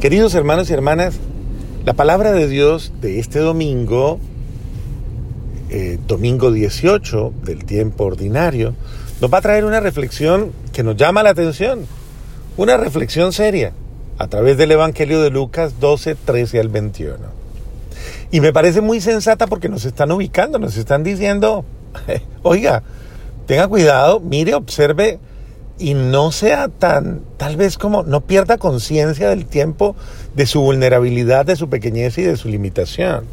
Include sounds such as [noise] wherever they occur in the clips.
Queridos hermanos y hermanas, la palabra de Dios de este domingo, eh, domingo 18 del tiempo ordinario, nos va a traer una reflexión que nos llama la atención, una reflexión seria, a través del Evangelio de Lucas 12, 13 al 21. Y me parece muy sensata porque nos están ubicando, nos están diciendo, [laughs] oiga, tenga cuidado, mire, observe y no sea tan, tal vez como, no pierda conciencia del tiempo, de su vulnerabilidad, de su pequeñez y de su limitación.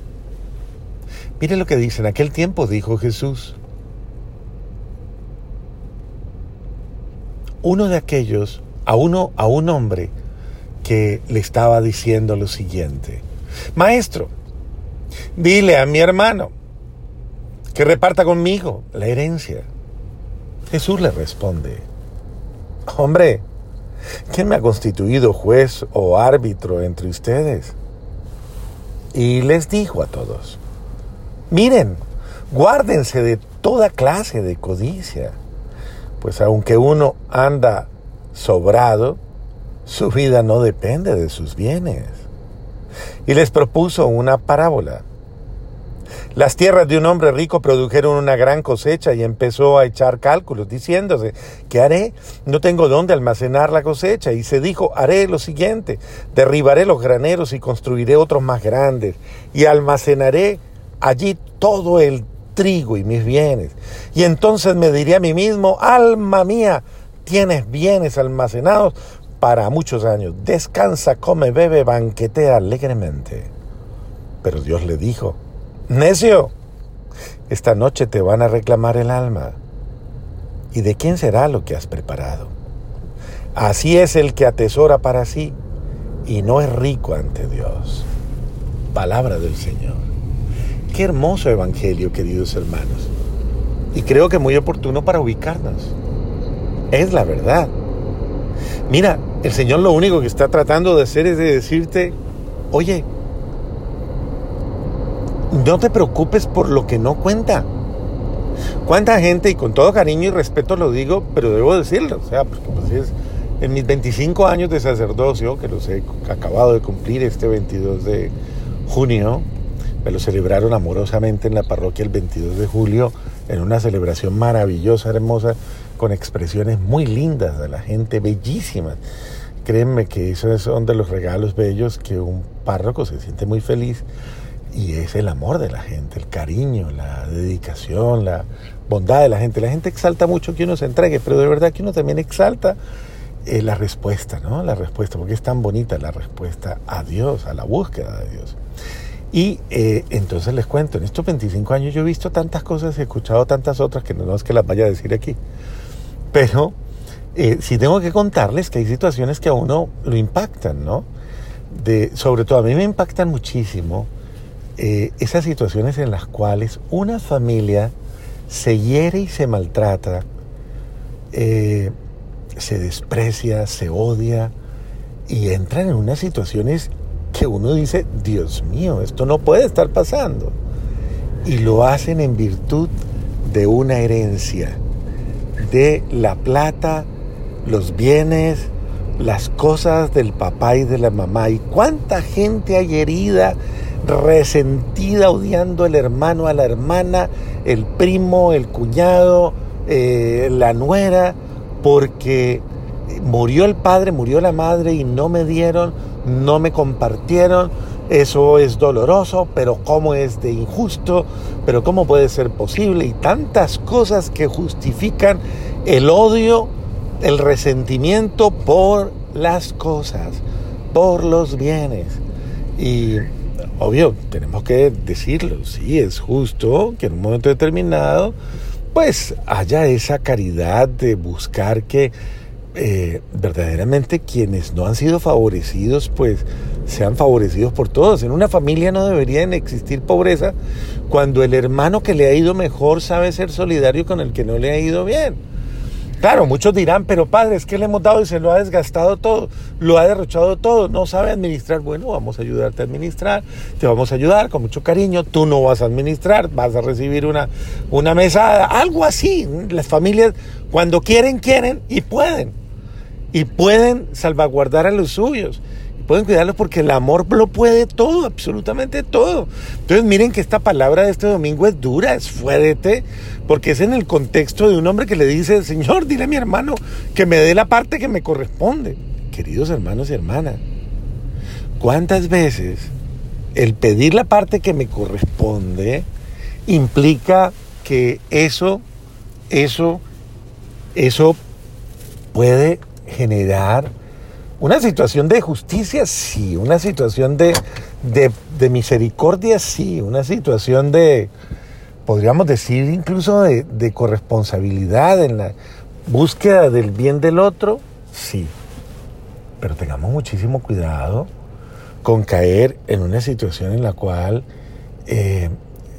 Mire lo que dice, en aquel tiempo dijo Jesús, uno de aquellos, a uno, a un hombre que le estaba diciendo lo siguiente, Maestro, dile a mi hermano que reparta conmigo la herencia. Jesús le responde, Hombre, ¿quién me ha constituido juez o árbitro entre ustedes? Y les dijo a todos, miren, guárdense de toda clase de codicia, pues aunque uno anda sobrado, su vida no depende de sus bienes. Y les propuso una parábola. Las tierras de un hombre rico produjeron una gran cosecha y empezó a echar cálculos, diciéndose, ¿qué haré? No tengo dónde almacenar la cosecha. Y se dijo, haré lo siguiente, derribaré los graneros y construiré otros más grandes, y almacenaré allí todo el trigo y mis bienes. Y entonces me diré a mí mismo, alma mía, tienes bienes almacenados para muchos años. Descansa, come, bebe, banquetea alegremente. Pero Dios le dijo, Necio, esta noche te van a reclamar el alma. ¿Y de quién será lo que has preparado? Así es el que atesora para sí y no es rico ante Dios. Palabra del Señor. Qué hermoso evangelio, queridos hermanos. Y creo que muy oportuno para ubicarnos. Es la verdad. Mira, el Señor lo único que está tratando de hacer es de decirte, oye, no te preocupes por lo que no cuenta. ¿Cuánta gente, y con todo cariño y respeto lo digo, pero debo decirlo, o sea, porque pues es, en mis 25 años de sacerdocio, que los he acabado de cumplir este 22 de junio, me lo celebraron amorosamente en la parroquia el 22 de julio, en una celebración maravillosa, hermosa, con expresiones muy lindas de la gente, bellísimas. Créanme que esos son de los regalos bellos que un párroco se siente muy feliz y es el amor de la gente, el cariño, la dedicación, la bondad de la gente. La gente exalta mucho que uno se entregue, pero de verdad que uno también exalta eh, la respuesta, ¿no? La respuesta, porque es tan bonita la respuesta a Dios, a la búsqueda de Dios. Y eh, entonces les cuento, en estos 25 años yo he visto tantas cosas, he escuchado tantas otras que no, es que las vaya a decir aquí. Pero eh, sí tengo que contarles que hay situaciones que a uno lo impactan, ¿no? Sobre todo a mí me impactan muchísimo eh, esas situaciones en las cuales una familia se hiere y se maltrata, eh, se desprecia, se odia y entran en unas situaciones que uno dice, Dios mío, esto no puede estar pasando. Y lo hacen en virtud de una herencia, de la plata, los bienes, las cosas del papá y de la mamá. ¿Y cuánta gente hay herida resentida, odiando el hermano a la hermana, el primo, el cuñado, eh, la nuera, porque murió el padre, murió la madre y no me dieron, no me compartieron. Eso es doloroso, pero cómo es de injusto, pero cómo puede ser posible y tantas cosas que justifican el odio, el resentimiento por las cosas, por los bienes. Y obvio, tenemos que decirlo, sí, es justo que en un momento determinado, pues haya esa caridad de buscar que eh, verdaderamente quienes no han sido favorecidos, pues sean favorecidos por todos. En una familia no debería existir pobreza cuando el hermano que le ha ido mejor sabe ser solidario con el que no le ha ido bien. Claro, muchos dirán, pero padre, es que le hemos dado y se lo ha desgastado todo, lo ha derrochado todo, no sabe administrar. Bueno, vamos a ayudarte a administrar, te vamos a ayudar con mucho cariño, tú no vas a administrar, vas a recibir una, una mesada, algo así. Las familias cuando quieren, quieren y pueden. Y pueden salvaguardar a los suyos. Pueden cuidarlos porque el amor lo puede todo, absolutamente todo. Entonces miren que esta palabra de este domingo es dura, es fuerte, porque es en el contexto de un hombre que le dice, Señor, dile a mi hermano que me dé la parte que me corresponde. Queridos hermanos y hermanas, ¿cuántas veces el pedir la parte que me corresponde implica que eso, eso, eso puede generar una situación de justicia, sí, una situación de, de, misericordia, sí, una situación de, podríamos decir, incluso de, de corresponsabilidad en la búsqueda del bien del otro, sí. Pero tengamos muchísimo cuidado con caer en una situación en la cual eh,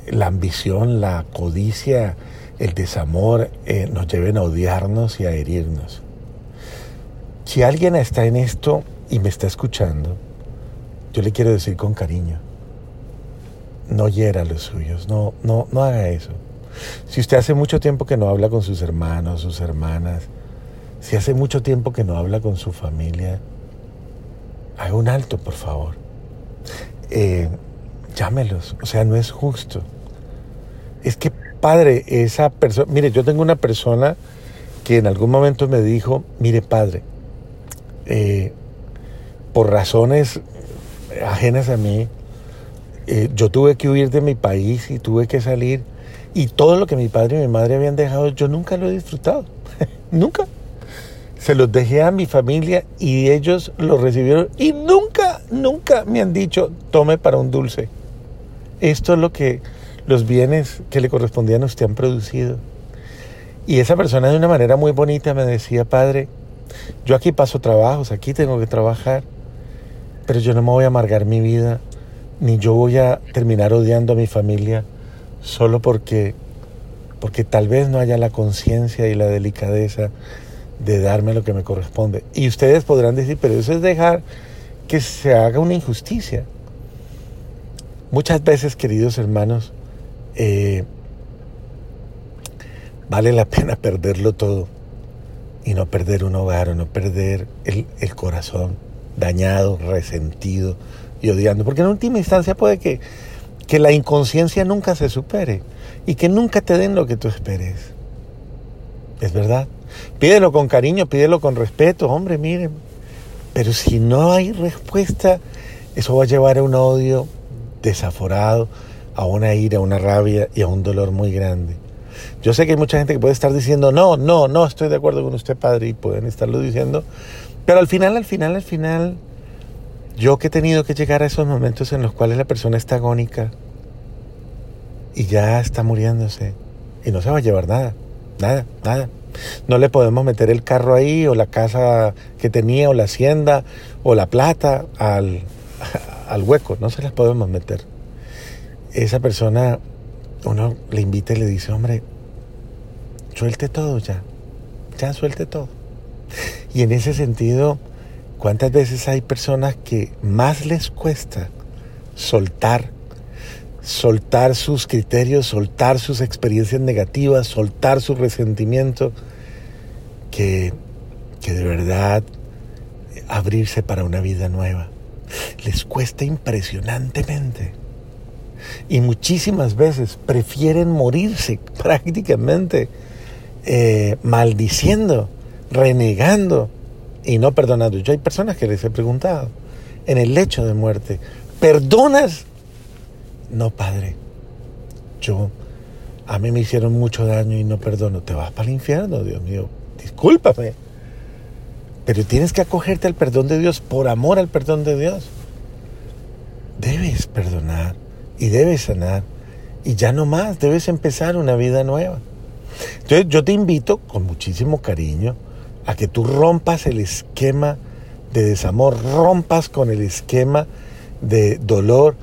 la ambición, la codicia, el desamor eh, nos lleven a odiarnos y a herirnos. Si alguien está en esto y me está escuchando, yo le quiero decir con cariño, no hiera a los suyos, no, no, no haga eso. Si usted hace mucho tiempo que no habla con sus hermanos, sus hermanas, si hace mucho tiempo que no habla con su familia, haga un alto, por favor. Eh, llámelos, o sea, no es justo. Es que, padre, esa persona, mire, yo tengo una persona que en algún momento me dijo, mire, padre, eh, por razones ajenas a mí, eh, yo tuve que huir de mi país y tuve que salir. Y todo lo que mi padre y mi madre habían dejado, yo nunca lo he disfrutado. [laughs] nunca se los dejé a mi familia y ellos lo recibieron y nunca, nunca me han dicho, tome para un dulce. Esto es lo que los bienes que le correspondían a usted han producido. Y esa persona de una manera muy bonita me decía, padre, yo aquí paso trabajos, aquí tengo que trabajar, pero yo no me voy a amargar mi vida, ni yo voy a terminar odiando a mi familia solo porque, porque tal vez no haya la conciencia y la delicadeza de darme lo que me corresponde. Y ustedes podrán decir, pero eso es dejar que se haga una injusticia. Muchas veces, queridos hermanos, eh, vale la pena perderlo todo y no perder un hogar o no perder el, el corazón dañado, resentido y odiando. Porque en última instancia puede que, que la inconsciencia nunca se supere y que nunca te den lo que tú esperes. ¿Es verdad? Pídelo con cariño, pídelo con respeto, hombre, miren. Pero si no hay respuesta, eso va a llevar a un odio desaforado, a una ira, a una rabia y a un dolor muy grande. Yo sé que hay mucha gente que puede estar diciendo, no, no, no estoy de acuerdo con usted, padre, y pueden estarlo diciendo, pero al final, al final, al final, yo que he tenido que llegar a esos momentos en los cuales la persona está agónica y ya está muriéndose y no se va a llevar nada, nada, nada. No le podemos meter el carro ahí o la casa que tenía o la hacienda o la plata al, [laughs] al hueco, no se las podemos meter. Esa persona, uno le invita y le dice, hombre, suelte todo ya, ya suelte todo. [laughs] Y en ese sentido, ¿cuántas veces hay personas que más les cuesta soltar soltar sus criterios, soltar sus experiencias negativas, soltar su resentimiento, que, que de verdad abrirse para una vida nueva. Les cuesta impresionantemente. Y muchísimas veces prefieren morirse [laughs] prácticamente eh, maldiciendo, renegando y no perdonando. Yo hay personas que les he preguntado en el lecho de muerte, ¿perdonas no, padre, yo, a mí me hicieron mucho daño y no perdono. Te vas para el infierno, Dios mío. Discúlpame. Pero tienes que acogerte al perdón de Dios por amor al perdón de Dios. Debes perdonar y debes sanar. Y ya no más, debes empezar una vida nueva. Entonces yo te invito con muchísimo cariño a que tú rompas el esquema de desamor, rompas con el esquema de dolor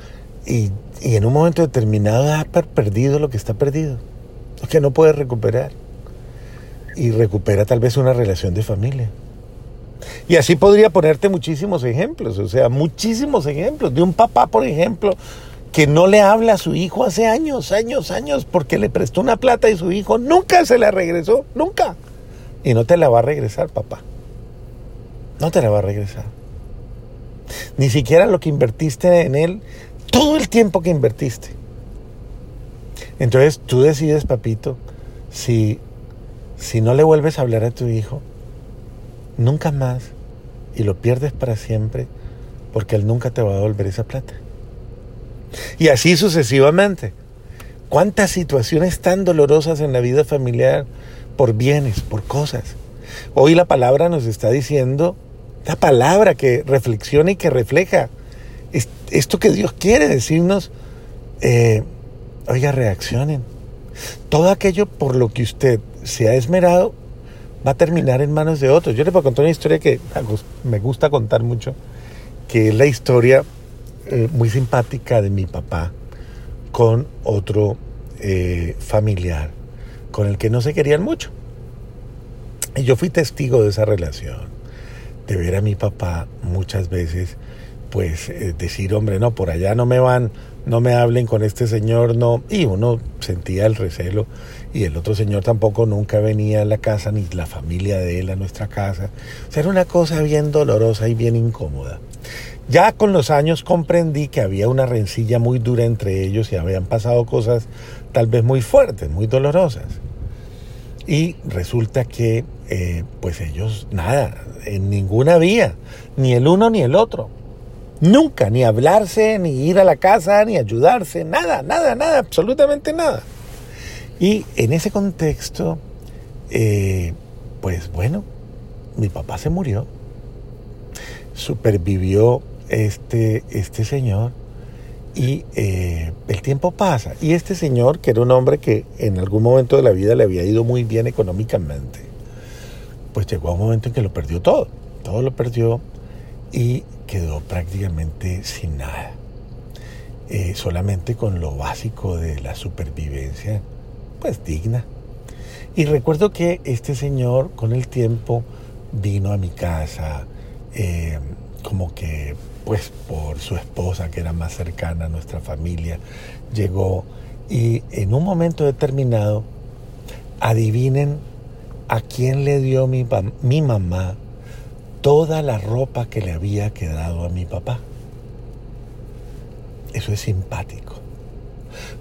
y y en un momento determinado ha perdido lo que está perdido, lo que no puede recuperar. Y recupera tal vez una relación de familia. Y así podría ponerte muchísimos ejemplos, o sea, muchísimos ejemplos de un papá, por ejemplo, que no le habla a su hijo hace años, años, años, porque le prestó una plata y su hijo nunca se la regresó, nunca. Y no te la va a regresar, papá. No te la va a regresar. Ni siquiera lo que invertiste en él, todo el tiempo que invertiste. Entonces tú decides, papito, si, si no le vuelves a hablar a tu hijo, nunca más, y lo pierdes para siempre, porque él nunca te va a devolver esa plata. Y así sucesivamente. ¿Cuántas situaciones tan dolorosas en la vida familiar por bienes, por cosas? Hoy la palabra nos está diciendo, la palabra que reflexiona y que refleja esto que Dios quiere decirnos, eh, oiga, reaccionen. Todo aquello por lo que usted se ha esmerado va a terminar en manos de otros. Yo voy a contar una historia que me gusta contar mucho, que es la historia eh, muy simpática de mi papá con otro eh, familiar con el que no se querían mucho. Y yo fui testigo de esa relación, de ver a mi papá muchas veces, pues eh, decir, hombre, no, por allá no me van, no me hablen con este señor, no. Y uno sentía el recelo y el otro señor tampoco nunca venía a la casa, ni la familia de él a nuestra casa. O sea, era una cosa bien dolorosa y bien incómoda. Ya con los años comprendí que había una rencilla muy dura entre ellos y habían pasado cosas tal vez muy fuertes, muy dolorosas. Y resulta que, eh, pues ellos, nada, en ninguna vía, ni el uno ni el otro. Nunca, ni hablarse, ni ir a la casa, ni ayudarse, nada, nada, nada, absolutamente nada. Y en ese contexto, eh, pues bueno, mi papá se murió, supervivió este, este señor y eh, el tiempo pasa. Y este señor, que era un hombre que en algún momento de la vida le había ido muy bien económicamente, pues llegó a un momento en que lo perdió todo. Todo lo perdió y quedó prácticamente sin nada. Eh, solamente con lo básico de la supervivencia, pues digna. Y recuerdo que este señor con el tiempo vino a mi casa, eh, como que pues por su esposa que era más cercana a nuestra familia, llegó y en un momento determinado, adivinen a quién le dio mi, mamá toda la ropa que le había quedado a mi papá. Eso es simpático.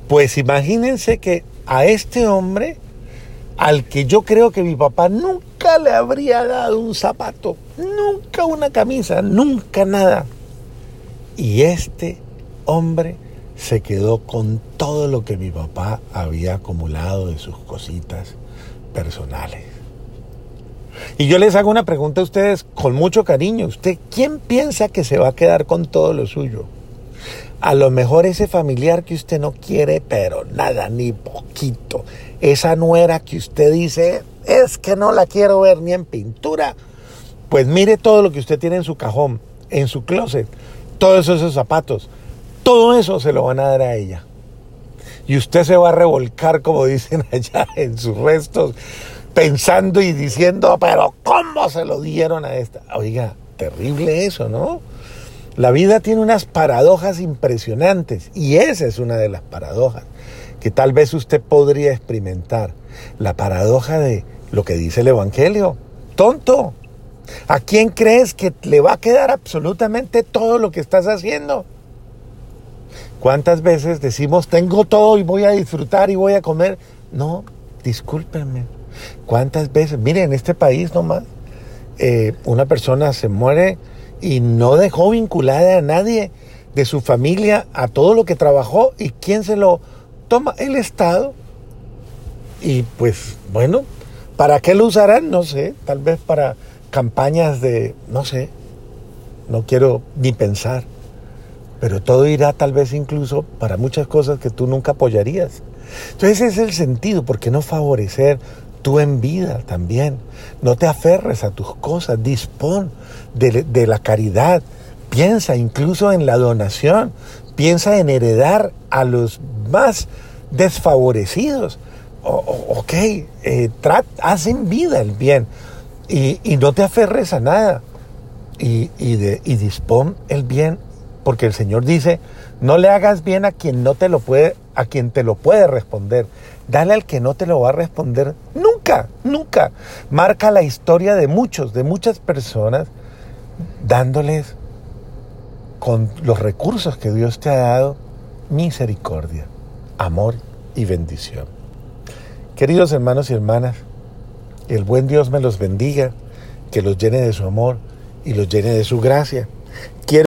Pues imagínense que a este hombre, al que yo creo que mi papá nunca le habría dado un zapato, nunca una camisa, nunca nada, y este hombre se quedó con todo lo que mi papá había acumulado de sus cositas personales. Y yo les hago una pregunta a ustedes con mucho cariño. ¿Usted quién piensa que se va a quedar con todo lo suyo? A lo mejor ese familiar que usted no quiere, pero nada, ni poquito. Esa nuera que usted dice, es que no la quiero ver ni en pintura. Pues mire todo lo que usted tiene en su cajón, en su closet todos esos zapatos, todo eso se lo van a dar a ella. Y usted se va a revolcar, como dicen [laughs] allá, en sus restos, pensando y diciendo, pero ¿cómo se lo dieron a esta? Oiga, terrible eso, ¿no? La vida tiene unas paradojas impresionantes y esa es una de las paradojas que tal vez usted podría experimentar. La paradoja de lo que dice el Evangelio. Tonto, ¿A quién crees que le va a quedar absolutamente todo lo que estás haciendo? ¿Cuántas veces decimos, tengo todo y voy a disfrutar y voy a comer? No, discúlpenme. ¿Cuántas veces? Mire, en este país nomás, eh, una persona se muere y no dejó vinculada a nadie de su familia a todo lo que trabajó y quién se lo toma el Estado. Y pues bueno, ¿para qué lo usarán? No sé, tal vez para campañas de, no sé, no quiero ni pensar, pero todo irá tal vez incluso para muchas cosas que tú nunca apoyarías. Entonces ese es el sentido, ¿por qué no favorecer tú en vida también? No te aferres a tus cosas, dispón de, la caridad, piensa incluso en la donación, piensa en heredar a los más desfavorecidos. ok, eh, haz en vida el bien. Y, no te aferres a nada. Y, de, y dispón el bien, porque el Señor dice, no le hagas bien a quien no te lo puede, a quien te lo puede responder. Dale al que no te lo va a responder nunca, nunca. Marca la historia de muchos, de muchas personas, dándoles con los recursos que Dios te ha dado, misericordia, amor y bendición. Queridos hermanos y hermanas, el buen Dios me los bendiga, que los llene de su amor y los llene de su gracia.